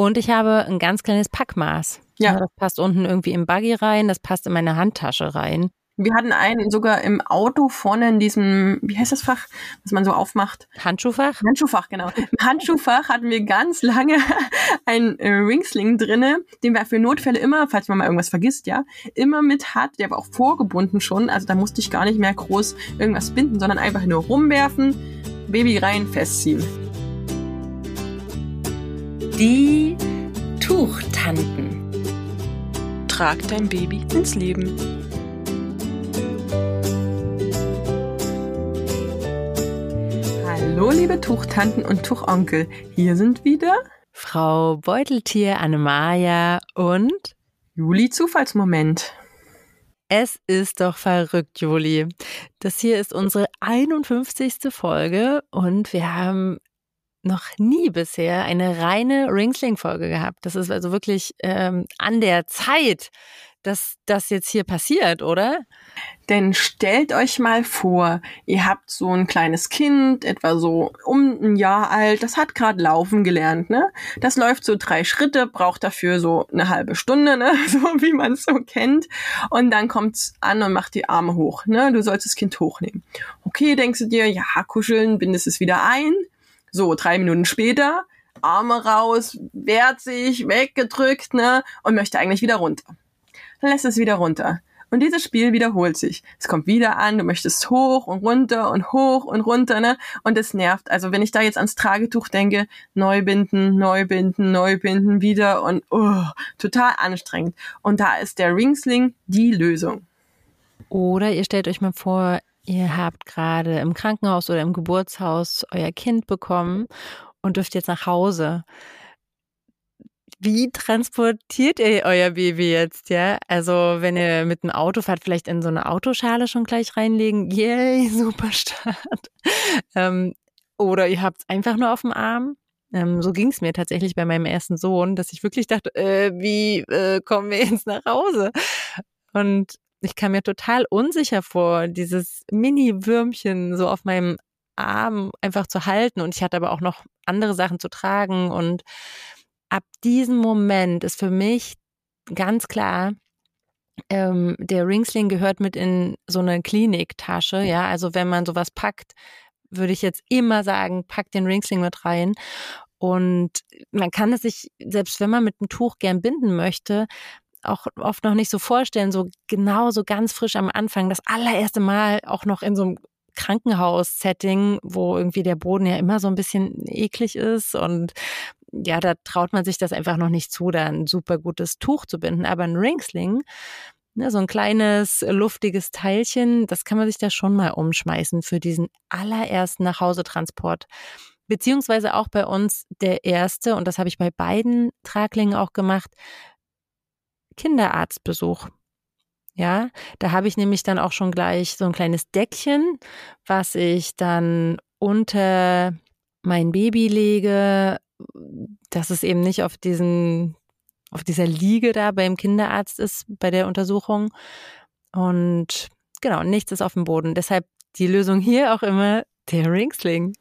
Und ich habe ein ganz kleines Packmaß. Ja. Das passt unten irgendwie im Buggy rein, das passt in meine Handtasche rein. Wir hatten einen sogar im Auto vorne in diesem, wie heißt das Fach, was man so aufmacht? Handschuhfach? Handschuhfach, genau. Im Handschuhfach hatten wir ganz lange einen äh, Ringsling drinne, den wir für Notfälle immer, falls man mal irgendwas vergisst, ja, immer mit hat. Der war auch vorgebunden schon, also da musste ich gar nicht mehr groß irgendwas binden, sondern einfach nur rumwerfen, Baby rein, festziehen. Die Tuchtanten. Trag dein Baby ins Leben. Hallo, liebe Tuchtanten und Tuchonkel. Hier sind wieder Frau Beuteltier Annemaja und Juli Zufallsmoment. Es ist doch verrückt, Juli. Das hier ist unsere 51. Folge und wir haben noch nie bisher eine reine Ringsling-Folge gehabt. Das ist also wirklich ähm, an der Zeit, dass das jetzt hier passiert, oder? Denn stellt euch mal vor, ihr habt so ein kleines Kind, etwa so um ein Jahr alt, das hat gerade laufen gelernt, ne? Das läuft so drei Schritte, braucht dafür so eine halbe Stunde, ne? So wie man es so kennt. Und dann kommt's an und macht die Arme hoch, ne? Du sollst das Kind hochnehmen. Okay, denkst du dir, ja, kuscheln, bindest es wieder ein. So, drei Minuten später, Arme raus, wehrt sich, weggedrückt, ne? Und möchte eigentlich wieder runter dann lässt es wieder runter. Und dieses Spiel wiederholt sich. Es kommt wieder an, du möchtest hoch und runter und hoch und runter, ne? Und es nervt. Also wenn ich da jetzt ans Tragetuch denke, neu binden, neu binden, neu binden, wieder und oh, total anstrengend. Und da ist der Ringsling die Lösung. Oder ihr stellt euch mal vor, ihr habt gerade im Krankenhaus oder im Geburtshaus euer Kind bekommen und dürft jetzt nach Hause wie transportiert ihr euer Baby jetzt, ja? Also, wenn ihr mit einem Auto fahrt, vielleicht in so eine Autoschale schon gleich reinlegen. Yay, super Start. ähm, oder ihr habt es einfach nur auf dem Arm. Ähm, so ging es mir tatsächlich bei meinem ersten Sohn, dass ich wirklich dachte, äh, wie äh, kommen wir jetzt nach Hause? Und ich kam mir total unsicher vor, dieses Mini-Würmchen so auf meinem Arm einfach zu halten. Und ich hatte aber auch noch andere Sachen zu tragen und ab diesem Moment ist für mich ganz klar, ähm, der Ringsling gehört mit in so eine Kliniktasche. Ja, also wenn man sowas packt, würde ich jetzt immer sagen, pack den Ringsling mit rein. Und man kann es sich, selbst wenn man mit einem Tuch gern binden möchte, auch oft noch nicht so vorstellen, so genau so ganz frisch am Anfang, das allererste Mal auch noch in so einem Krankenhaus-Setting, wo irgendwie der Boden ja immer so ein bisschen eklig ist und ja, da traut man sich das einfach noch nicht zu, da ein super gutes Tuch zu binden. Aber ein Ringsling, ne, so ein kleines, luftiges Teilchen, das kann man sich da schon mal umschmeißen für diesen allerersten Nachhausetransport. Beziehungsweise auch bei uns der erste, und das habe ich bei beiden Traglingen auch gemacht, Kinderarztbesuch. Ja, da habe ich nämlich dann auch schon gleich so ein kleines Deckchen, was ich dann unter mein Baby lege, dass es eben nicht auf diesen, auf dieser Liege da beim Kinderarzt ist bei der Untersuchung. Und genau, nichts ist auf dem Boden. Deshalb die Lösung hier auch immer der Ringsling.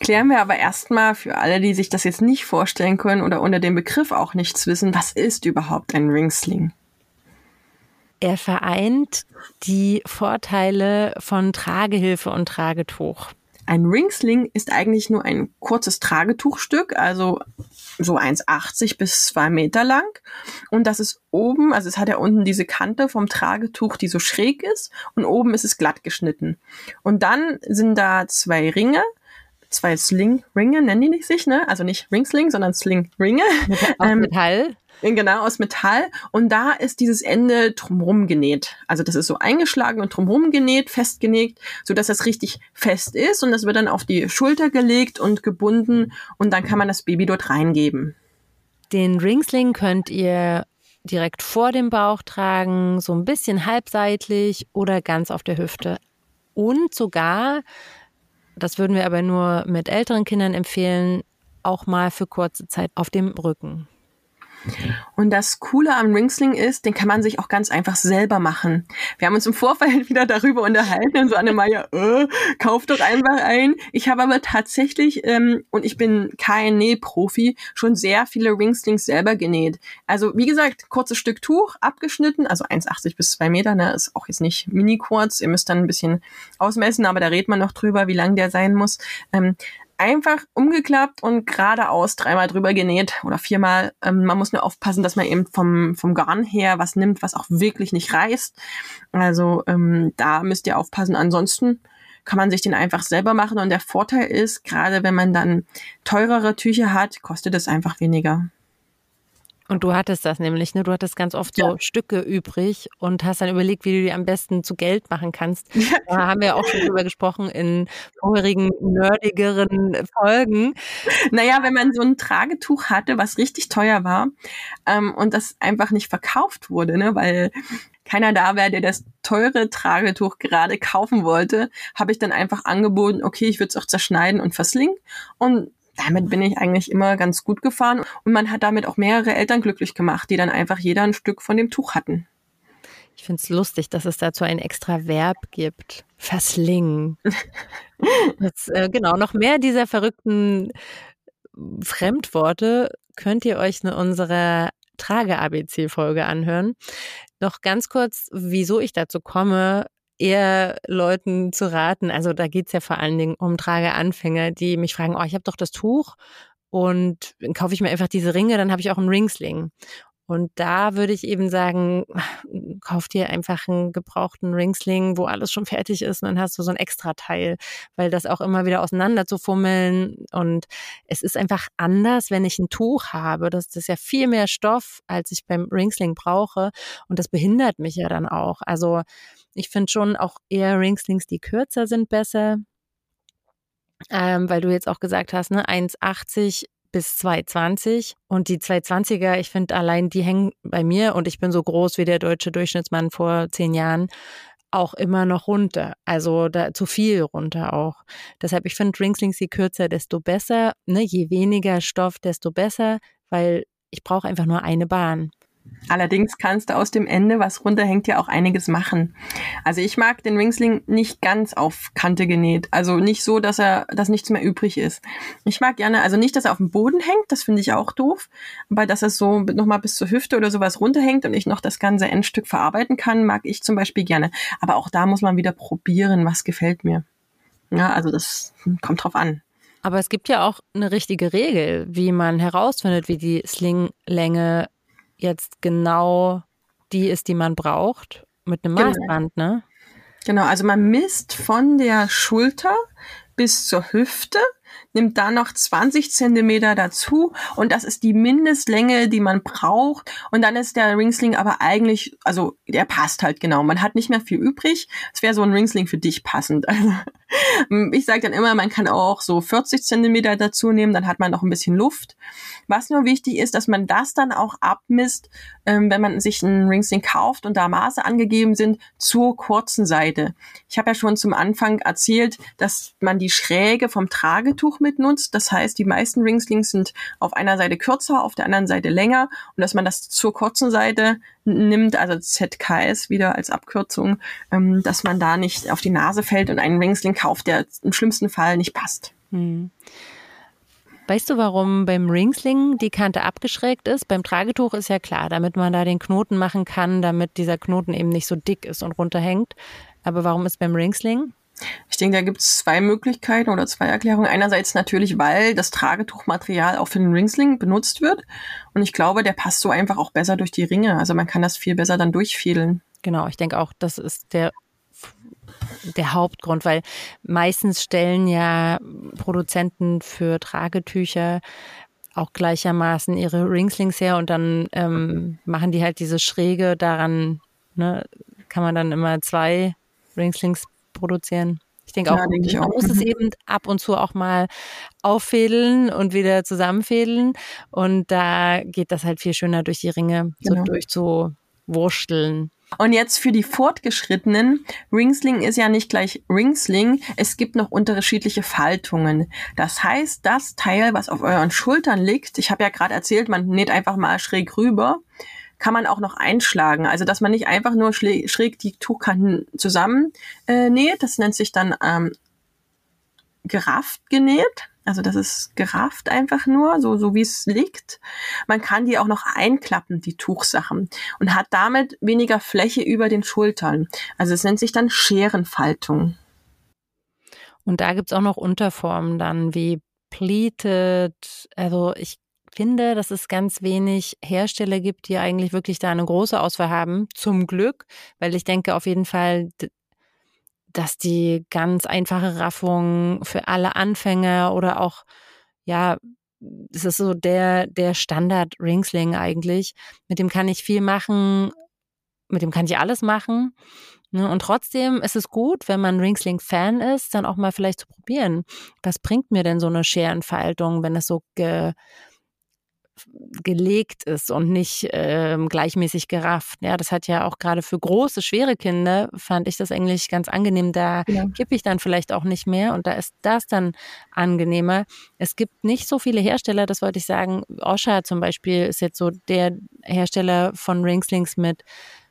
Klären wir aber erstmal für alle, die sich das jetzt nicht vorstellen können oder unter dem Begriff auch nichts wissen, was ist überhaupt ein Ringsling? Er vereint die Vorteile von Tragehilfe und Tragetuch. Ein Ringsling ist eigentlich nur ein kurzes Tragetuchstück, also so 1,80 bis 2 Meter lang. Und das ist oben, also es hat ja unten diese Kante vom Tragetuch, die so schräg ist. Und oben ist es glatt geschnitten. Und dann sind da zwei Ringe, zwei Sling-Ringe, nennen die sich, ne? Also nicht Ringsling, sondern Sling-Ringe. Aus ähm, Metall. Genau, aus Metall. Und da ist dieses Ende drumherum genäht. Also das ist so eingeschlagen und drumherum genäht, festgenäht, so dass das richtig fest ist. Und das wird dann auf die Schulter gelegt und gebunden. Und dann kann man das Baby dort reingeben. Den Ringsling könnt ihr direkt vor dem Bauch tragen, so ein bisschen halbseitlich oder ganz auf der Hüfte. Und sogar, das würden wir aber nur mit älteren Kindern empfehlen, auch mal für kurze Zeit auf dem Rücken. Und das Coole am Ringsling ist, den kann man sich auch ganz einfach selber machen. Wir haben uns im Vorfeld wieder darüber unterhalten und so Annemeier, äh, kauf doch einfach ein. Ich habe aber tatsächlich, ähm, und ich bin kein Nähprofi, schon sehr viele Ringslings selber genäht. Also wie gesagt, kurzes Stück Tuch, abgeschnitten, also 1,80 bis 2 Meter, ne, ist auch jetzt nicht mini kurz. Ihr müsst dann ein bisschen ausmessen, aber da redet man noch drüber, wie lang der sein muss. Ähm, einfach umgeklappt und geradeaus dreimal drüber genäht oder viermal. Ähm, man muss nur aufpassen, dass man eben vom, vom Garn her was nimmt, was auch wirklich nicht reißt. Also ähm, da müsst ihr aufpassen. Ansonsten kann man sich den einfach selber machen und der Vorteil ist, gerade wenn man dann teurere Tücher hat, kostet es einfach weniger. Und du hattest das nämlich, ne? Du hattest ganz oft so Stücke übrig und hast dann überlegt, wie du die am besten zu Geld machen kannst. Ja. Da haben wir auch schon drüber gesprochen in vorherigen nerdigeren Folgen. Naja, wenn man so ein Tragetuch hatte, was richtig teuer war ähm, und das einfach nicht verkauft wurde, ne? Weil keiner da wäre, der das teure Tragetuch gerade kaufen wollte, habe ich dann einfach angeboten, okay, ich würde es auch zerschneiden und verslingen. Und damit bin ich eigentlich immer ganz gut gefahren. Und man hat damit auch mehrere Eltern glücklich gemacht, die dann einfach jeder ein Stück von dem Tuch hatten. Ich finde es lustig, dass es dazu ein extra Verb gibt. Verslingen. Jetzt, äh, genau, noch mehr dieser verrückten Fremdworte könnt ihr euch in unserer Trage-ABC-Folge anhören. Noch ganz kurz, wieso ich dazu komme, eher Leuten zu raten. Also da geht's ja vor allen Dingen um Trageanfänger, die mich fragen, oh, ich habe doch das Tuch und dann kaufe ich mir einfach diese Ringe, dann habe ich auch einen Ringsling. Und da würde ich eben sagen, kauf dir einfach einen gebrauchten Ringsling, wo alles schon fertig ist und dann hast du so ein extra Teil, weil das auch immer wieder auseinander zu fummeln und es ist einfach anders, wenn ich ein Tuch habe. Das ist ja viel mehr Stoff, als ich beim Ringsling brauche und das behindert mich ja dann auch. Also ich finde schon auch eher Ringslings, die kürzer sind, besser. Ähm, weil du jetzt auch gesagt hast, ne, 1,80 bis 2,20 und die 220er, ich finde allein, die hängen bei mir und ich bin so groß wie der deutsche Durchschnittsmann vor zehn Jahren auch immer noch runter. Also da zu viel runter auch. Deshalb, ich finde Ringslings, je kürzer, desto besser. Ne? Je weniger Stoff, desto besser, weil ich brauche einfach nur eine Bahn. Allerdings kannst du aus dem Ende, was runterhängt, ja auch einiges machen. Also ich mag den Ringsling nicht ganz auf Kante genäht. Also nicht so, dass er, dass nichts mehr übrig ist. Ich mag gerne, also nicht, dass er auf dem Boden hängt, das finde ich auch doof. Aber dass er so nochmal bis zur Hüfte oder sowas runterhängt und ich noch das ganze Endstück verarbeiten kann, mag ich zum Beispiel gerne. Aber auch da muss man wieder probieren, was gefällt mir. Ja, also das kommt drauf an. Aber es gibt ja auch eine richtige Regel, wie man herausfindet, wie die Slinglänge jetzt genau die ist, die man braucht, mit einem genau. Maßband, ne? Genau, also man misst von der Schulter bis zur Hüfte nimmt da noch 20 Zentimeter dazu und das ist die Mindestlänge, die man braucht. Und dann ist der Ringsling aber eigentlich, also der passt halt genau. Man hat nicht mehr viel übrig. Es wäre so ein Ringsling für dich passend. Also, ich sage dann immer, man kann auch so 40 Zentimeter dazu nehmen, dann hat man noch ein bisschen Luft. Was nur wichtig ist, dass man das dann auch abmisst, ähm, wenn man sich einen Ringsling kauft und da Maße angegeben sind, zur kurzen Seite. Ich habe ja schon zum Anfang erzählt, dass man die Schräge vom Tragetuch Tuch mitnutzt. Das heißt, die meisten Ringslings sind auf einer Seite kürzer, auf der anderen Seite länger und dass man das zur kurzen Seite nimmt, also ZKS wieder als Abkürzung, ähm, dass man da nicht auf die Nase fällt und einen Ringsling kauft, der im schlimmsten Fall nicht passt. Hm. Weißt du, warum beim Ringsling die Kante abgeschrägt ist? Beim Tragetuch ist ja klar, damit man da den Knoten machen kann, damit dieser Knoten eben nicht so dick ist und runterhängt. Aber warum ist beim Ringsling? Ich denke, da gibt es zwei Möglichkeiten oder zwei Erklärungen. Einerseits natürlich, weil das Tragetuchmaterial auch für den Ringsling benutzt wird. Und ich glaube, der passt so einfach auch besser durch die Ringe. Also man kann das viel besser dann durchfädeln. Genau, ich denke auch, das ist der der Hauptgrund, weil meistens stellen ja Produzenten für Tragetücher auch gleichermaßen ihre Ringslings her und dann ähm, machen die halt diese Schräge daran, ne, kann man dann immer zwei Ringslings produzieren. Ich denke auch, ja, denk ich man auch. muss es eben ab und zu auch mal auffädeln und wieder zusammenfädeln. Und da geht das halt viel schöner durch die Ringe, genau. so durchzuwurschteln. Und jetzt für die Fortgeschrittenen, Ringsling ist ja nicht gleich Ringsling, es gibt noch unterschiedliche Faltungen. Das heißt, das Teil, was auf euren Schultern liegt, ich habe ja gerade erzählt, man näht einfach mal schräg rüber, kann man auch noch einschlagen. Also dass man nicht einfach nur schräg die Tuchkanten zusammen äh, näht, das nennt sich dann ähm, gerafft genäht. Also das ist gerafft einfach nur, so, so wie es liegt. Man kann die auch noch einklappen, die Tuchsachen, und hat damit weniger Fläche über den Schultern. Also es nennt sich dann Scherenfaltung. Und da gibt's auch noch Unterformen dann wie pleated. Also ich finde, dass es ganz wenig Hersteller gibt, die eigentlich wirklich da eine große Auswahl haben. Zum Glück, weil ich denke auf jeden Fall, dass die ganz einfache Raffung für alle Anfänger oder auch, ja, es ist so der, der Standard Ringsling eigentlich. Mit dem kann ich viel machen, mit dem kann ich alles machen. Ne? Und trotzdem ist es gut, wenn man Ringsling-Fan ist, dann auch mal vielleicht zu probieren. Was bringt mir denn so eine Scherenfaltung, wenn es so ge, gelegt ist und nicht ähm, gleichmäßig gerafft. Ja, das hat ja auch gerade für große, schwere Kinder, fand ich das eigentlich ganz angenehm. Da ja. kippe ich dann vielleicht auch nicht mehr und da ist das dann angenehmer. Es gibt nicht so viele Hersteller, das wollte ich sagen. Osha zum Beispiel ist jetzt so der Hersteller von Ringslings mit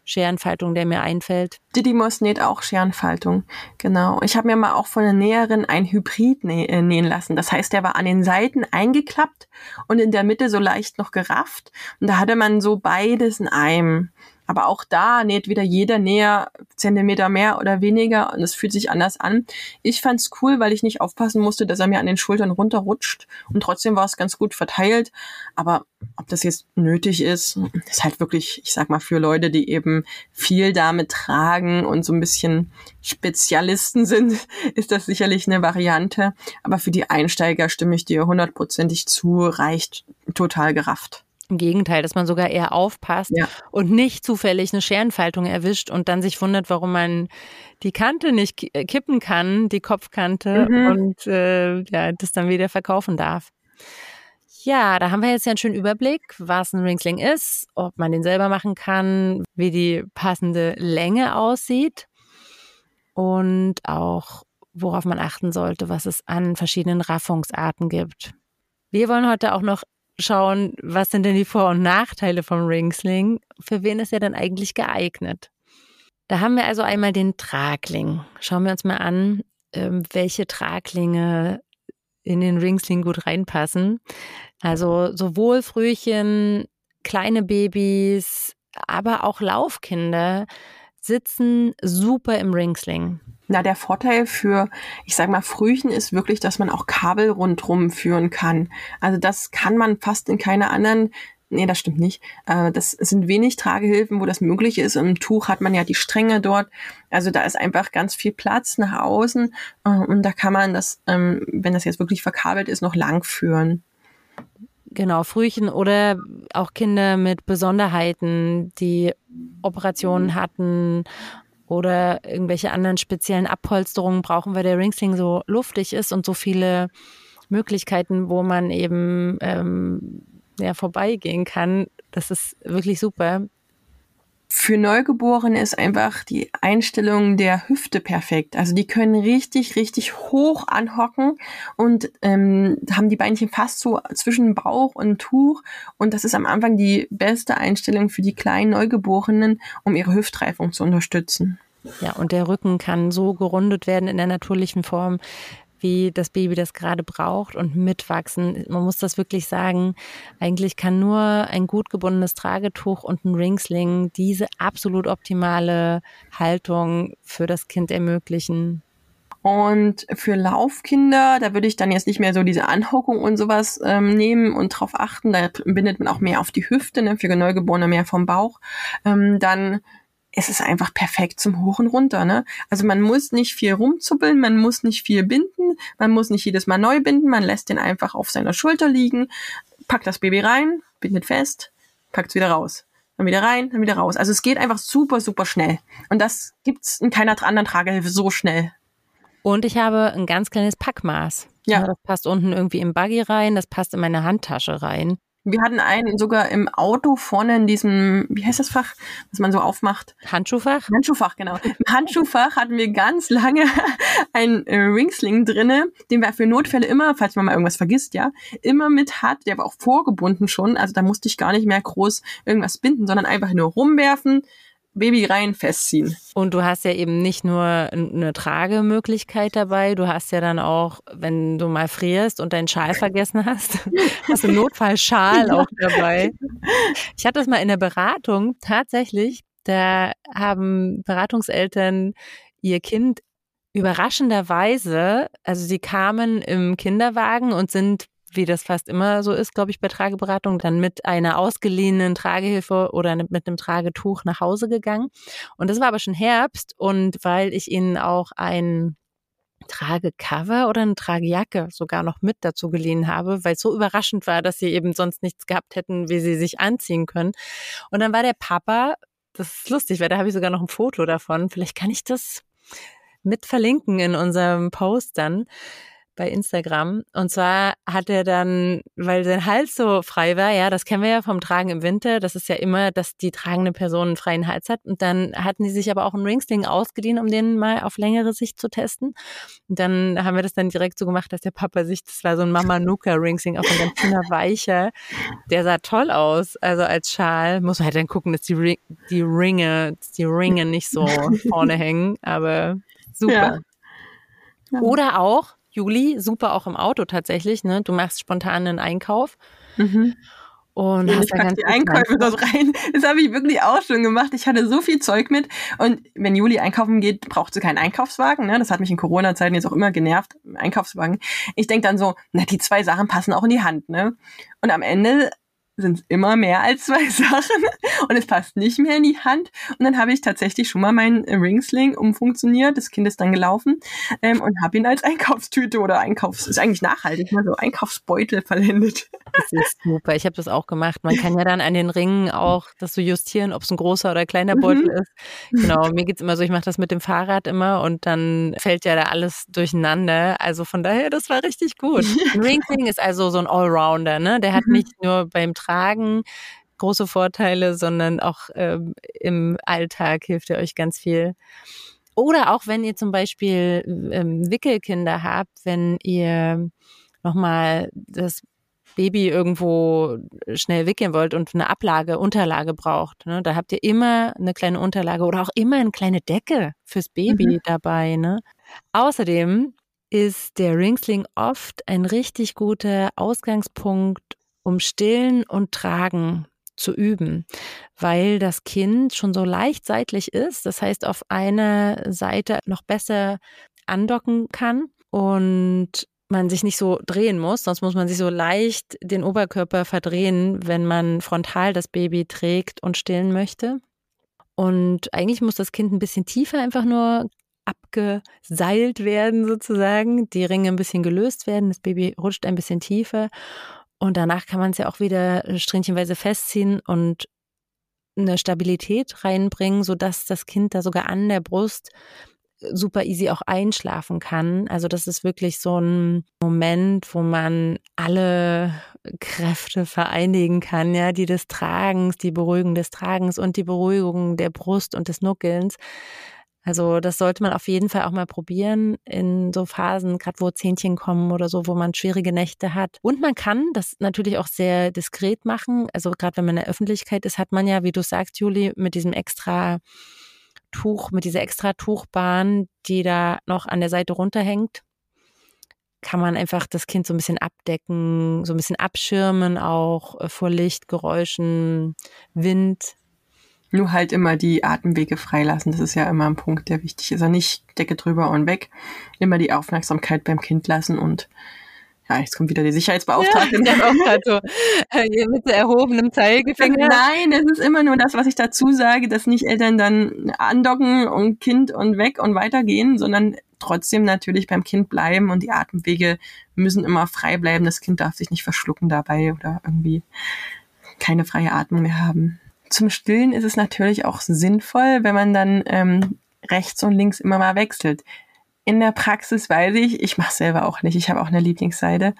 Scherenfaltung, der mir einfällt. Didymos näht auch Scherenfaltung, genau. Ich habe mir mal auch von der Näherin ein Hybrid äh, nähen lassen. Das heißt, der war an den Seiten eingeklappt und in der Mitte so leicht noch gerafft. Und da hatte man so beides in einem. Aber auch da näht wieder jeder Näher Zentimeter mehr oder weniger und es fühlt sich anders an. Ich fand's cool, weil ich nicht aufpassen musste, dass er mir an den Schultern runterrutscht und trotzdem war es ganz gut verteilt. Aber ob das jetzt nötig ist, ist halt wirklich, ich sag mal, für Leute, die eben viel damit tragen und so ein bisschen Spezialisten sind, ist das sicherlich eine Variante. Aber für die Einsteiger stimme ich dir hundertprozentig zu, reicht total gerafft. Im Gegenteil, dass man sogar eher aufpasst ja. und nicht zufällig eine Scherenfaltung erwischt und dann sich wundert, warum man die Kante nicht äh, kippen kann, die Kopfkante mhm. und äh, ja, das dann wieder verkaufen darf. Ja, da haben wir jetzt ja einen schönen Überblick, was ein Ringsling ist, ob man den selber machen kann, wie die passende Länge aussieht und auch worauf man achten sollte, was es an verschiedenen Raffungsarten gibt. Wir wollen heute auch noch schauen, was sind denn die Vor- und Nachteile vom Ringsling? Für wen ist er denn eigentlich geeignet? Da haben wir also einmal den Tragling. Schauen wir uns mal an, ähm, welche Traglinge in den Ringsling gut reinpassen. Also sowohl Frühchen, kleine Babys, aber auch Laufkinder sitzen super im Ringsling. Na, der Vorteil für, ich sag mal, Frühchen ist wirklich, dass man auch Kabel rundrum führen kann. Also das kann man fast in keiner anderen Nee, das stimmt nicht. Äh, das sind wenig Tragehilfen, wo das möglich ist. Im Tuch hat man ja die Stränge dort. Also da ist einfach ganz viel Platz nach außen. Äh, und da kann man das, ähm, wenn das jetzt wirklich verkabelt ist, noch lang führen. Genau, Frühchen oder auch Kinder mit Besonderheiten, die Operationen hatten oder irgendwelche anderen speziellen Abpolsterungen brauchen, weil der Ringsling so luftig ist und so viele Möglichkeiten, wo man eben ähm, ja, vorbeigehen kann. Das ist wirklich super. Für Neugeborene ist einfach die Einstellung der Hüfte perfekt. Also die können richtig, richtig hoch anhocken und ähm, haben die Beinchen fast so zwischen Bauch und Tuch. Und das ist am Anfang die beste Einstellung für die kleinen Neugeborenen, um ihre Hüftreifung zu unterstützen. Ja, und der Rücken kann so gerundet werden in der natürlichen Form, wie das Baby das gerade braucht und mitwachsen. Man muss das wirklich sagen. Eigentlich kann nur ein gut gebundenes Tragetuch und ein Ringsling diese absolut optimale Haltung für das Kind ermöglichen. Und für Laufkinder, da würde ich dann jetzt nicht mehr so diese Anhockung und sowas ähm, nehmen und drauf achten. Da bindet man auch mehr auf die Hüfte, ne? für Neugeborene mehr vom Bauch. Ähm, dann es ist einfach perfekt zum Hoch und Runter. Ne? Also man muss nicht viel rumzuppeln, man muss nicht viel binden, man muss nicht jedes Mal neu binden, man lässt den einfach auf seiner Schulter liegen, packt das Baby rein, bindet fest, packt es wieder raus. Dann wieder rein, dann wieder raus. Also es geht einfach super, super schnell. Und das gibt's in keiner anderen Tragehilfe so schnell. Und ich habe ein ganz kleines Packmaß. Ja. Das passt unten irgendwie im Buggy rein, das passt in meine Handtasche rein. Wir hatten einen sogar im Auto vorne in diesem, wie heißt das Fach, was man so aufmacht? Handschuhfach? Handschuhfach, genau. Im Handschuhfach hatten wir ganz lange einen äh, Ringsling drinne, den wir für Notfälle immer, falls man mal irgendwas vergisst, ja, immer mit hat. Der war auch vorgebunden schon, also da musste ich gar nicht mehr groß irgendwas binden, sondern einfach nur rumwerfen, Baby rein, festziehen. Und du hast ja eben nicht nur eine Tragemöglichkeit dabei, du hast ja dann auch, wenn du mal frierst und deinen Schal vergessen hast, hast du Notfallschal auch dabei. Ich hatte das mal in der Beratung tatsächlich, da haben Beratungseltern ihr Kind überraschenderweise, also sie kamen im Kinderwagen und sind wie das fast immer so ist, glaube ich, bei Trageberatung, dann mit einer ausgeliehenen Tragehilfe oder mit einem Tragetuch nach Hause gegangen. Und das war aber schon Herbst und weil ich ihnen auch ein Tragecover oder eine Tragejacke sogar noch mit dazu geliehen habe, weil es so überraschend war, dass sie eben sonst nichts gehabt hätten, wie sie sich anziehen können. Und dann war der Papa, das ist lustig, weil da habe ich sogar noch ein Foto davon. Vielleicht kann ich das mit verlinken in unserem Post dann bei Instagram. Und zwar hat er dann, weil sein Hals so frei war, ja, das kennen wir ja vom Tragen im Winter, das ist ja immer, dass die tragende Person einen freien Hals hat. Und dann hatten die sich aber auch einen Ringsling ausgeliehen, um den mal auf längere Sicht zu testen. Und dann haben wir das dann direkt so gemacht, dass der Papa sich, das war so ein Mama Nuka Ringsling, auch ein ganz schöner weicher. Der sah toll aus, also als Schal. Muss man halt dann gucken, dass die, Ring, die Ringe, die Ringe nicht so vorne hängen, aber super. Ja. Oder auch, Juli, super auch im Auto tatsächlich. Ne? Du machst spontan einen Einkauf. Mhm. Und hast ich pack die Einkäufe dort rein. Das habe ich wirklich auch schon gemacht. Ich hatte so viel Zeug mit. Und wenn Juli einkaufen geht, braucht sie keinen Einkaufswagen. Ne? Das hat mich in Corona-Zeiten jetzt auch immer genervt, Einkaufswagen. Ich denke dann so, na, die zwei Sachen passen auch in die Hand. Ne? Und am Ende sind es immer mehr als zwei Sachen und es passt nicht mehr in die Hand. Und dann habe ich tatsächlich schon mal meinen Ringsling umfunktioniert. Das Kind ist dann gelaufen ähm, und habe ihn als Einkaufstüte oder Einkaufs ist eigentlich nachhaltig, mal so Einkaufsbeutel verwendet. Das ist super. Ich habe das auch gemacht. Man kann ja dann an den Ringen auch das so justieren, ob es ein großer oder kleiner Beutel mhm. ist. Genau. Mir geht's immer so. Ich mache das mit dem Fahrrad immer und dann fällt ja da alles durcheinander. Also von daher, das war richtig gut. Ein Ringsling ist also so ein Allrounder. Ne, der hat mhm. nicht nur beim Tragen große Vorteile, sondern auch ähm, im Alltag hilft er euch ganz viel. Oder auch wenn ihr zum Beispiel ähm, Wickelkinder habt, wenn ihr nochmal das Baby irgendwo schnell wickeln wollt und eine Ablage, Unterlage braucht, ne, da habt ihr immer eine kleine Unterlage oder auch immer eine kleine Decke fürs Baby mhm. dabei. Ne? Außerdem ist der Ringsling oft ein richtig guter Ausgangspunkt, um Stillen und Tragen zu üben, weil das Kind schon so leicht seitlich ist, das heißt auf einer Seite noch besser andocken kann und man sich nicht so drehen muss, sonst muss man sich so leicht den Oberkörper verdrehen, wenn man frontal das Baby trägt und stillen möchte. Und eigentlich muss das Kind ein bisschen tiefer einfach nur abgeseilt werden sozusagen, die Ringe ein bisschen gelöst werden, das Baby rutscht ein bisschen tiefer und danach kann man es ja auch wieder äh, strähnchenweise festziehen und eine Stabilität reinbringen, sodass das Kind da sogar an der Brust äh, super easy auch einschlafen kann. Also das ist wirklich so ein Moment, wo man alle Kräfte vereinigen kann, ja, die des Tragens, die Beruhigung des Tragens und die Beruhigung der Brust und des Nuckelns. Also das sollte man auf jeden Fall auch mal probieren in so Phasen, gerade wo Zähnchen kommen oder so, wo man schwierige Nächte hat. Und man kann das natürlich auch sehr diskret machen. Also gerade wenn man in der Öffentlichkeit ist, hat man ja, wie du sagst, Juli, mit diesem extra Tuch, mit dieser extra Tuchbahn, die da noch an der Seite runterhängt, kann man einfach das Kind so ein bisschen abdecken, so ein bisschen abschirmen auch äh, vor Licht, Geräuschen, Wind. Nur halt immer die Atemwege freilassen. Das ist ja immer ein Punkt, der wichtig ist. Also nicht Decke drüber und weg. Immer die Aufmerksamkeit beim Kind lassen und ja, jetzt kommt wieder die Sicherheitsbeauftragte. Ja, so, äh, mit erhobenem Zeigefinger. Nein, es ist immer nur das, was ich dazu sage, dass nicht Eltern dann andocken und Kind und weg und weitergehen, sondern trotzdem natürlich beim Kind bleiben und die Atemwege müssen immer frei bleiben. Das Kind darf sich nicht verschlucken dabei oder irgendwie keine freie Atmung mehr haben. Zum Stillen ist es natürlich auch sinnvoll, wenn man dann ähm, rechts und links immer mal wechselt. In der Praxis weiß ich, ich mache selber auch nicht, ich habe auch eine Lieblingsseite,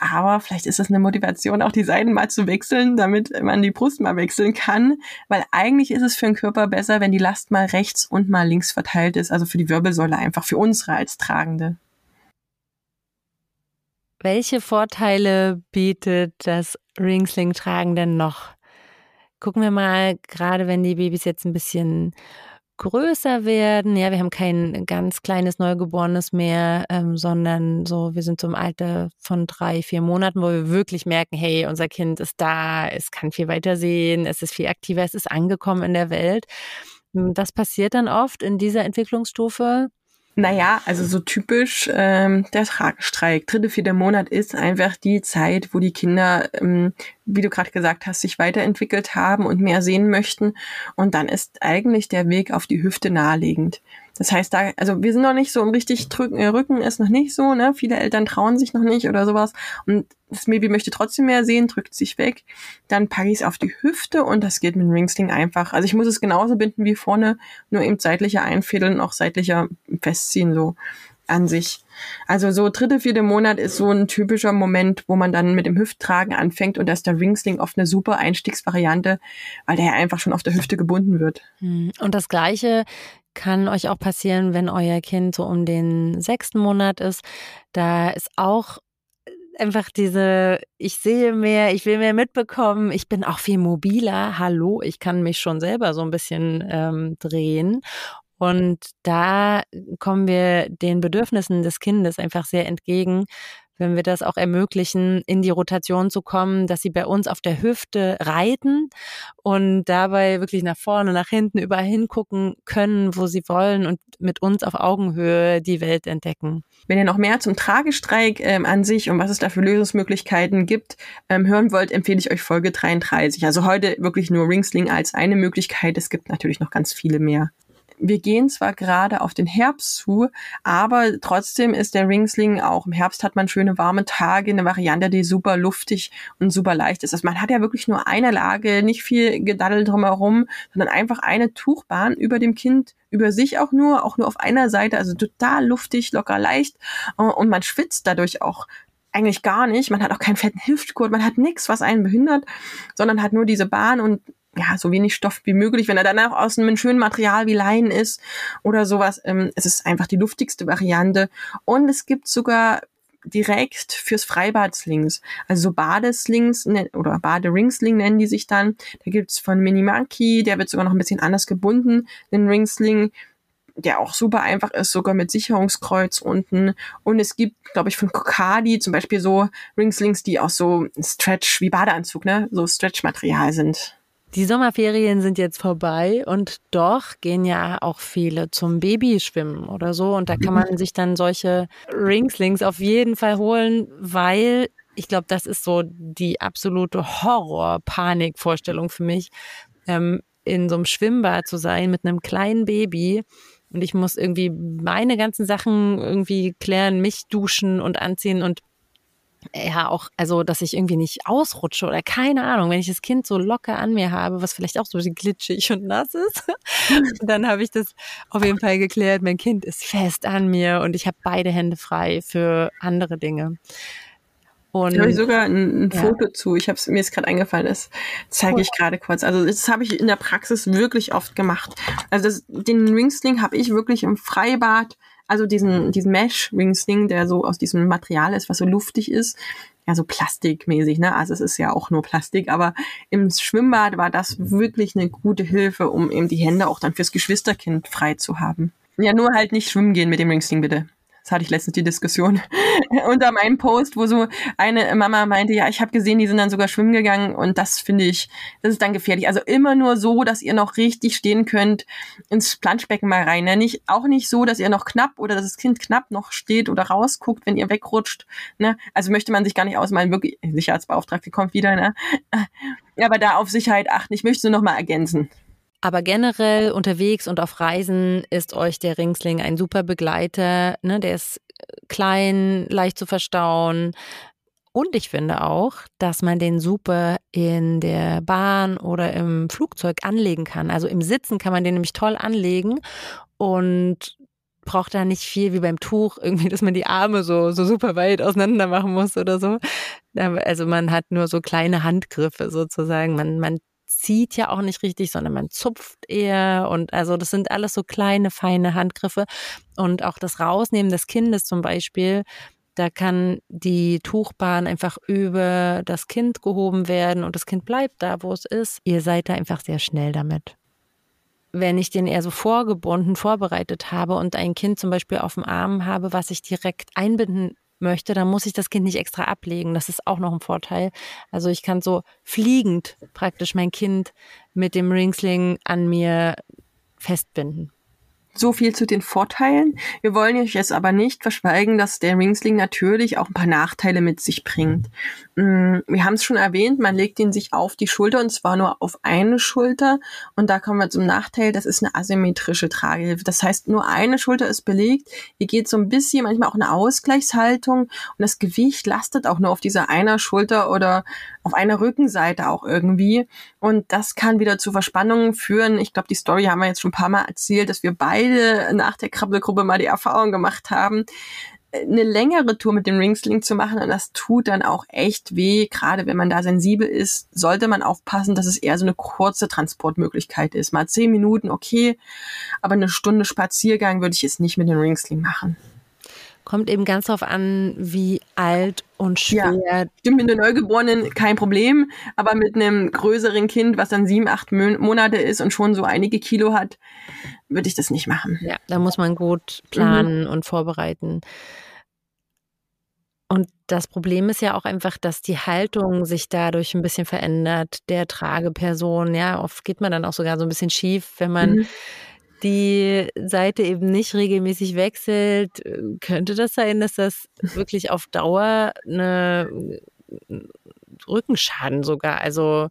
Aber vielleicht ist es eine Motivation, auch die Seiten mal zu wechseln, damit man die Brust mal wechseln kann. Weil eigentlich ist es für den Körper besser, wenn die Last mal rechts und mal links verteilt ist. Also für die Wirbelsäule einfach, für unsere als Tragende. Welche Vorteile bietet das Ringsling-Tragen denn noch? Gucken wir mal, gerade wenn die Babys jetzt ein bisschen größer werden. Ja, wir haben kein ganz kleines Neugeborenes mehr, ähm, sondern so, wir sind so im Alter von drei, vier Monaten, wo wir wirklich merken, hey, unser Kind ist da, es kann viel weiter sehen, es ist viel aktiver, es ist angekommen in der Welt. Das passiert dann oft in dieser Entwicklungsstufe. Naja, also so typisch ähm, der Tragestreik. Dritte, vierte Monat ist einfach die Zeit, wo die Kinder, ähm, wie du gerade gesagt hast, sich weiterentwickelt haben und mehr sehen möchten. Und dann ist eigentlich der Weg auf die Hüfte naheliegend. Das heißt, da, also wir sind noch nicht so im richtig drücken, äh, Rücken ist noch nicht so, ne? Viele Eltern trauen sich noch nicht oder sowas. Und das Baby möchte trotzdem mehr sehen, drückt sich weg. Dann packe ich es auf die Hüfte und das geht mit dem Ringsling einfach. Also ich muss es genauso binden wie vorne, nur eben seitlicher einfädeln auch seitlicher festziehen, so an sich. Also so dritte, vierte Monat ist so ein typischer Moment, wo man dann mit dem Hüfttragen anfängt und da ist der Ringsling oft eine super Einstiegsvariante, weil der einfach schon auf der Hüfte gebunden wird. Hm. Und das Gleiche kann euch auch passieren, wenn euer Kind so um den sechsten Monat ist. Da ist auch einfach diese, ich sehe mehr, ich will mehr mitbekommen, ich bin auch viel mobiler. Hallo, ich kann mich schon selber so ein bisschen ähm, drehen. Und da kommen wir den Bedürfnissen des Kindes einfach sehr entgegen, wenn wir das auch ermöglichen, in die Rotation zu kommen, dass sie bei uns auf der Hüfte reiten und dabei wirklich nach vorne, nach hinten, überall hingucken können, wo sie wollen und mit uns auf Augenhöhe die Welt entdecken. Wenn ihr noch mehr zum Tragestreik ähm, an sich und was es da für Lösungsmöglichkeiten gibt, ähm, hören wollt, empfehle ich euch Folge 33. Also heute wirklich nur Ringsling als eine Möglichkeit. Es gibt natürlich noch ganz viele mehr wir gehen zwar gerade auf den Herbst zu, aber trotzdem ist der Ringsling auch im Herbst hat man schöne warme Tage, eine Variante, die super luftig und super leicht ist. Also man hat ja wirklich nur eine Lage, nicht viel Gedaddel drumherum, sondern einfach eine Tuchbahn über dem Kind, über sich auch nur, auch nur auf einer Seite, also total luftig, locker leicht und man schwitzt dadurch auch eigentlich gar nicht. Man hat auch keinen fetten Hüftgurt, man hat nichts, was einen behindert, sondern hat nur diese Bahn und ja, so wenig Stoff wie möglich. Wenn er dann auch aus einem schönen Material wie Leinen ist oder sowas, ähm, es ist einfach die luftigste Variante. Und es gibt sogar direkt fürs Freibad Slings. Also so Badeslings ne, oder Baderingsling nennen die sich dann. Da gibt's von Mini Monkey, der wird sogar noch ein bisschen anders gebunden, den Ringsling, der auch super einfach ist, sogar mit Sicherungskreuz unten. Und es gibt, glaube ich, von Kokadi zum Beispiel so Ringslings, die auch so Stretch wie Badeanzug, ne, so Stretch-Material sind. Die Sommerferien sind jetzt vorbei und doch gehen ja auch viele zum Babyschwimmen oder so. Und da kann man sich dann solche Ringslings auf jeden Fall holen, weil ich glaube, das ist so die absolute Horror-Panik-Vorstellung für mich, ähm, in so einem Schwimmbad zu sein mit einem kleinen Baby. Und ich muss irgendwie meine ganzen Sachen irgendwie klären, mich duschen und anziehen und ja auch, also dass ich irgendwie nicht ausrutsche oder keine Ahnung, wenn ich das Kind so locker an mir habe, was vielleicht auch so ein bisschen glitschig und nass ist, dann habe ich das auf jeden Fall geklärt. Mein Kind ist fest an mir und ich habe beide Hände frei für andere Dinge. Und da habe ich sogar ein, ein ja. Foto zu. Ich habe mir ist gerade eingefallen, das zeige ich gerade kurz. Also das habe ich in der Praxis wirklich oft gemacht. Also das, den Ringsling habe ich wirklich im Freibad also diesen, diesen Mesh-Ringsling, der so aus diesem Material ist, was so luftig ist, ja, so plastikmäßig, ne? Also es ist ja auch nur Plastik, aber im Schwimmbad war das wirklich eine gute Hilfe, um eben die Hände auch dann fürs Geschwisterkind frei zu haben. Ja, nur halt nicht schwimmen gehen mit dem Ringsling, bitte. Das hatte ich letztens die Diskussion unter meinem Post, wo so eine Mama meinte, ja, ich habe gesehen, die sind dann sogar schwimmen gegangen und das finde ich, das ist dann gefährlich. Also immer nur so, dass ihr noch richtig stehen könnt ins Planschbecken mal rein. Ne? Nicht, auch nicht so, dass ihr noch knapp oder dass das Kind knapp noch steht oder rausguckt, wenn ihr wegrutscht. Ne? Also möchte man sich gar nicht ausmalen, wirklich, Sicherheitsbeauftragte kommt wieder, ne? Aber da auf Sicherheit achten. Ich möchte es nur noch mal ergänzen. Aber generell unterwegs und auf Reisen ist euch der Ringsling ein super Begleiter. Ne? Der ist klein, leicht zu verstauen. Und ich finde auch, dass man den super in der Bahn oder im Flugzeug anlegen kann. Also im Sitzen kann man den nämlich toll anlegen und braucht da nicht viel wie beim Tuch, irgendwie, dass man die Arme so, so super weit auseinander machen muss oder so. Also man hat nur so kleine Handgriffe sozusagen. Man, man zieht ja auch nicht richtig, sondern man zupft eher und also das sind alles so kleine, feine Handgriffe und auch das Rausnehmen des Kindes zum Beispiel, da kann die Tuchbahn einfach über das Kind gehoben werden und das Kind bleibt da, wo es ist. Ihr seid da einfach sehr schnell damit. Wenn ich den eher so vorgebunden vorbereitet habe und ein Kind zum Beispiel auf dem Arm habe, was ich direkt einbinden möchte, dann muss ich das Kind nicht extra ablegen. Das ist auch noch ein Vorteil. Also ich kann so fliegend praktisch mein Kind mit dem Ringsling an mir festbinden. So viel zu den Vorteilen. Wir wollen euch jetzt aber nicht verschweigen, dass der Ringsling natürlich auch ein paar Nachteile mit sich bringt. Mm, wir haben es schon erwähnt, man legt ihn sich auf die Schulter und zwar nur auf eine Schulter. Und da kommen wir zum Nachteil, das ist eine asymmetrische Tragehilfe. Das heißt, nur eine Schulter ist belegt. Ihr geht so ein bisschen, manchmal auch eine Ausgleichshaltung und das Gewicht lastet auch nur auf dieser einer Schulter oder auf einer Rückenseite auch irgendwie. Und das kann wieder zu Verspannungen führen. Ich glaube, die Story haben wir jetzt schon ein paar Mal erzählt, dass wir beide nach der Krabbelgruppe mal die Erfahrung gemacht haben, eine längere Tour mit dem Ringsling zu machen und das tut dann auch echt weh. Gerade wenn man da sensibel ist, sollte man aufpassen, dass es eher so eine kurze Transportmöglichkeit ist. Mal zehn Minuten, okay, aber eine Stunde Spaziergang würde ich jetzt nicht mit dem Ringsling machen. Kommt eben ganz darauf an, wie alt und schwer. Ja, stimmt, mit einer Neugeborenen kein Problem, aber mit einem größeren Kind, was dann sieben, acht Monate ist und schon so einige Kilo hat, würde ich das nicht machen. Ja, da muss man gut planen mhm. und vorbereiten. Und das Problem ist ja auch einfach, dass die Haltung sich dadurch ein bisschen verändert, der Trageperson. Ja, oft geht man dann auch sogar so ein bisschen schief, wenn man mhm die Seite eben nicht regelmäßig wechselt, könnte das sein, dass das wirklich auf Dauer eine Rückenschaden sogar also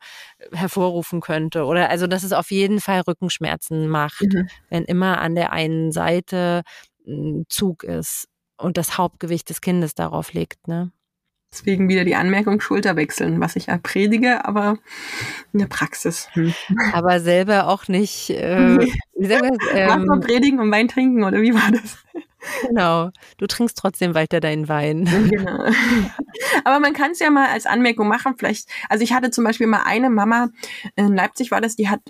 hervorrufen könnte oder also dass es auf jeden Fall Rückenschmerzen macht, mhm. wenn immer an der einen Seite ein Zug ist und das Hauptgewicht des Kindes darauf liegt, ne? Deswegen wieder die Anmerkung Schulter wechseln, was ich ja predige, aber in der Praxis. Hm. Aber selber auch nicht. Äh, wir, ähm, predigen und Wein trinken oder wie war das? Genau. Du trinkst trotzdem weiter deinen Wein. Genau. Aber man kann es ja mal als Anmerkung machen. Vielleicht, also ich hatte zum Beispiel mal eine Mama in Leipzig war das, die hat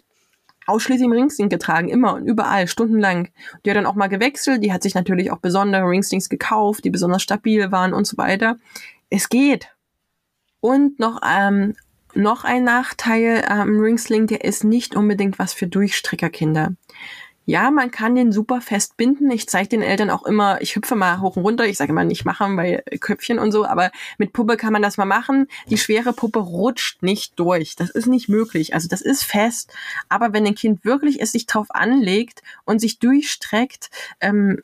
ausschließlich im Ringsling getragen, immer und überall, stundenlang. Die hat dann auch mal gewechselt, die hat sich natürlich auch besondere Ringslings gekauft, die besonders stabil waren und so weiter es geht. Und noch, ähm, noch ein Nachteil am ähm, Ringsling, der ist nicht unbedingt was für Durchstreckerkinder. Ja, man kann den super fest binden. Ich zeige den Eltern auch immer, ich hüpfe mal hoch und runter. Ich sage immer nicht machen bei Köpfchen und so, aber mit Puppe kann man das mal machen. Die schwere Puppe rutscht nicht durch. Das ist nicht möglich. Also das ist fest. Aber wenn ein Kind wirklich es sich drauf anlegt und sich durchstreckt, ähm,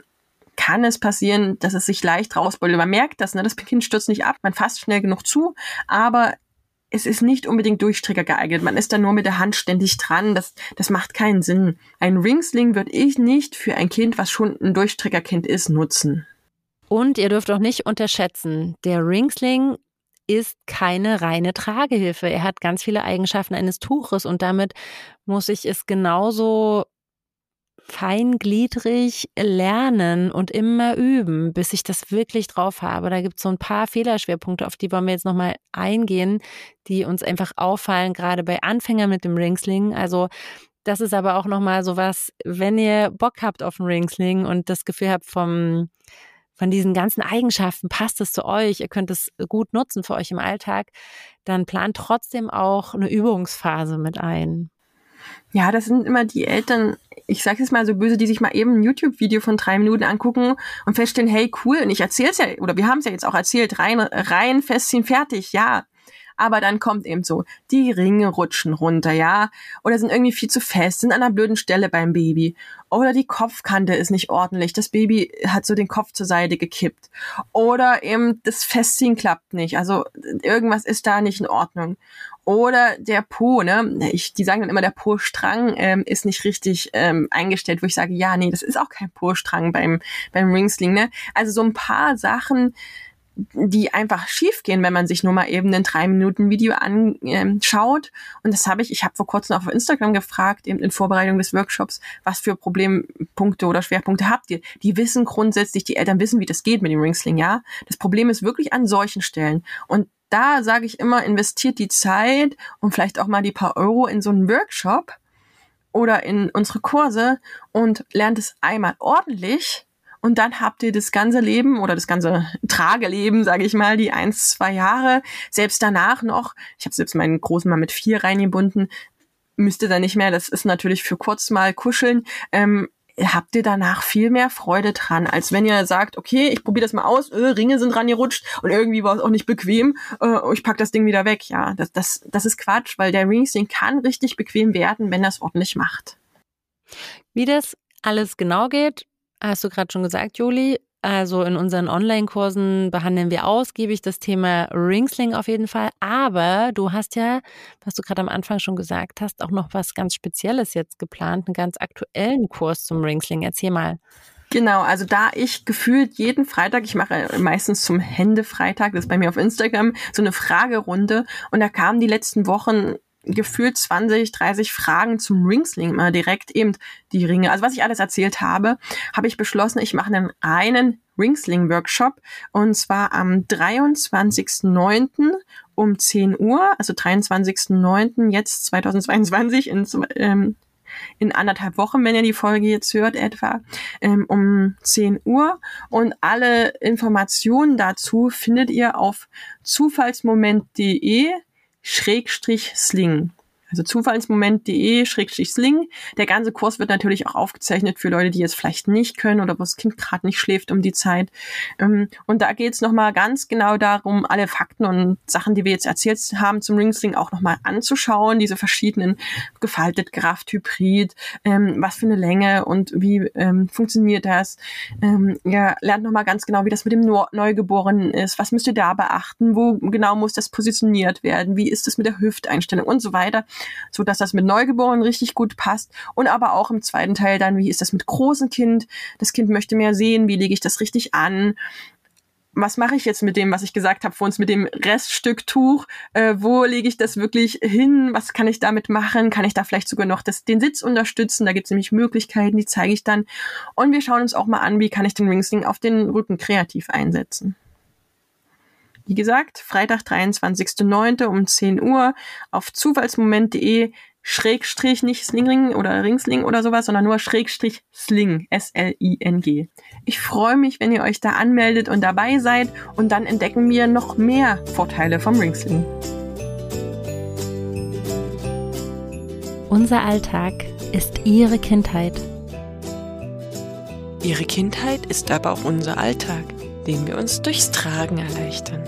kann es passieren, dass es sich leicht rausbeult. Man merkt das, ne? das Kind stürzt nicht ab, man fasst schnell genug zu, aber es ist nicht unbedingt Durchstrecker geeignet. Man ist da nur mit der Hand ständig dran. Das, das macht keinen Sinn. Ein Ringsling würde ich nicht für ein Kind, was schon ein Durchstreckerkind ist, nutzen. Und ihr dürft auch nicht unterschätzen, der Ringsling ist keine reine Tragehilfe. Er hat ganz viele Eigenschaften eines Tuches und damit muss ich es genauso feingliedrig lernen und immer üben, bis ich das wirklich drauf habe. Da gibt es so ein paar Fehlerschwerpunkte, auf die wollen wir jetzt nochmal eingehen, die uns einfach auffallen, gerade bei Anfängern mit dem Ringsling. Also das ist aber auch nochmal so was, wenn ihr Bock habt auf einen Ringsling und das Gefühl habt vom von diesen ganzen Eigenschaften passt es zu euch, ihr könnt es gut nutzen für euch im Alltag, dann plant trotzdem auch eine Übungsphase mit ein. Ja, das sind immer die Eltern, ich sage jetzt mal so böse, die sich mal eben ein YouTube-Video von drei Minuten angucken und feststellen, hey, cool, und ich erzähl's ja, oder wir haben es ja jetzt auch erzählt, rein, rein, festziehen, fertig, ja. Aber dann kommt eben so, die Ringe rutschen runter, ja, oder sind irgendwie viel zu fest, sind an einer blöden Stelle beim Baby. Oder die Kopfkante ist nicht ordentlich, das Baby hat so den Kopf zur Seite gekippt. Oder eben das Festziehen klappt nicht, also irgendwas ist da nicht in Ordnung. Oder der Po, ne? Ich, die sagen dann immer, der Po-Strang ähm, ist nicht richtig ähm, eingestellt, wo ich sage, ja, nee, das ist auch kein Po-Strang beim, beim Ringsling, ne? Also so ein paar Sachen, die einfach schiefgehen, wenn man sich nur mal eben ein drei Minuten Video anschaut. Und das habe ich, ich habe vor kurzem auf Instagram gefragt, eben in Vorbereitung des Workshops, was für Problempunkte oder Schwerpunkte habt ihr? Die wissen grundsätzlich, die Eltern wissen, wie das geht mit dem Ringsling, ja. Das Problem ist wirklich an solchen Stellen. Und da sage ich immer, investiert die Zeit und vielleicht auch mal die paar Euro in so einen Workshop oder in unsere Kurse und lernt es einmal ordentlich und dann habt ihr das ganze Leben oder das ganze Trageleben, sage ich mal, die eins, zwei Jahre, selbst danach noch, ich habe selbst meinen Großen mal mit vier reingebunden, müsste da nicht mehr, das ist natürlich für kurz mal kuscheln, ähm, habt ihr danach viel mehr Freude dran, als wenn ihr sagt, okay, ich probiere das mal aus, äh, Ringe sind rangerutscht und irgendwie war es auch nicht bequem, äh, ich pack das Ding wieder weg. Ja, das, das, das ist Quatsch, weil der Ringsing kann richtig bequem werden, wenn es ordentlich macht. Wie das alles genau geht, hast du gerade schon gesagt, Juli. Also in unseren Online-Kursen behandeln wir ausgiebig das Thema Ringsling auf jeden Fall. Aber du hast ja, was du gerade am Anfang schon gesagt hast, auch noch was ganz Spezielles jetzt geplant, einen ganz aktuellen Kurs zum Ringsling. Erzähl mal. Genau, also da ich gefühlt jeden Freitag, ich mache meistens zum Händefreitag, das ist bei mir auf Instagram, so eine Fragerunde und da kamen die letzten Wochen gefühlt 20, 30 Fragen zum Ringsling mal direkt eben die Ringe. Also was ich alles erzählt habe, habe ich beschlossen, ich mache einen reinen Ringsling-Workshop und zwar am 23.09. um 10 Uhr, also 23.09. jetzt 2022 in, ähm, in anderthalb Wochen, wenn ihr die Folge jetzt hört, etwa ähm, um 10 Uhr. Und alle Informationen dazu findet ihr auf zufallsmoment.de Schrägstrich Sling. Also zufallsmoment.de Schrägstrich Sling. Der ganze Kurs wird natürlich auch aufgezeichnet für Leute, die jetzt vielleicht nicht können oder wo das Kind gerade nicht schläft um die Zeit. Ähm, und da geht es nochmal ganz genau darum, alle Fakten und Sachen, die wir jetzt erzählt haben zum Ringsling auch nochmal anzuschauen, diese verschiedenen gefaltet, gerafft, hybrid, ähm, was für eine Länge und wie ähm, funktioniert das. Ja, lernt nochmal ganz genau, wie das mit dem Neugeborenen ist, was müsst ihr da beachten, wo genau muss das positioniert werden, wie ist das mit der Hüfteinstellung und so weiter so dass das mit Neugeborenen richtig gut passt. Und aber auch im zweiten Teil dann, wie ist das mit großem Kind? Das Kind möchte mehr sehen, wie lege ich das richtig an? was mache ich jetzt mit dem, was ich gesagt habe vor uns, mit dem Reststück Tuch? Äh, wo lege ich das wirklich hin? Was kann ich damit machen? Kann ich da vielleicht sogar noch das, den Sitz unterstützen? Da gibt es nämlich Möglichkeiten, die zeige ich dann. Und wir schauen uns auch mal an, wie kann ich den Ringsling auf den Rücken kreativ einsetzen. Wie gesagt, Freitag, 23.09. um 10 Uhr auf zufallsmoment.de Schrägstrich, nicht Slingring oder Ringsling oder sowas, sondern nur Schrägstrich Sling, S-L-I-N-G. Ich freue mich, wenn ihr euch da anmeldet und dabei seid und dann entdecken wir noch mehr Vorteile vom Ringsling. Unser Alltag ist Ihre Kindheit. Ihre Kindheit ist aber auch unser Alltag den wir uns durchs Tragen erleichtern.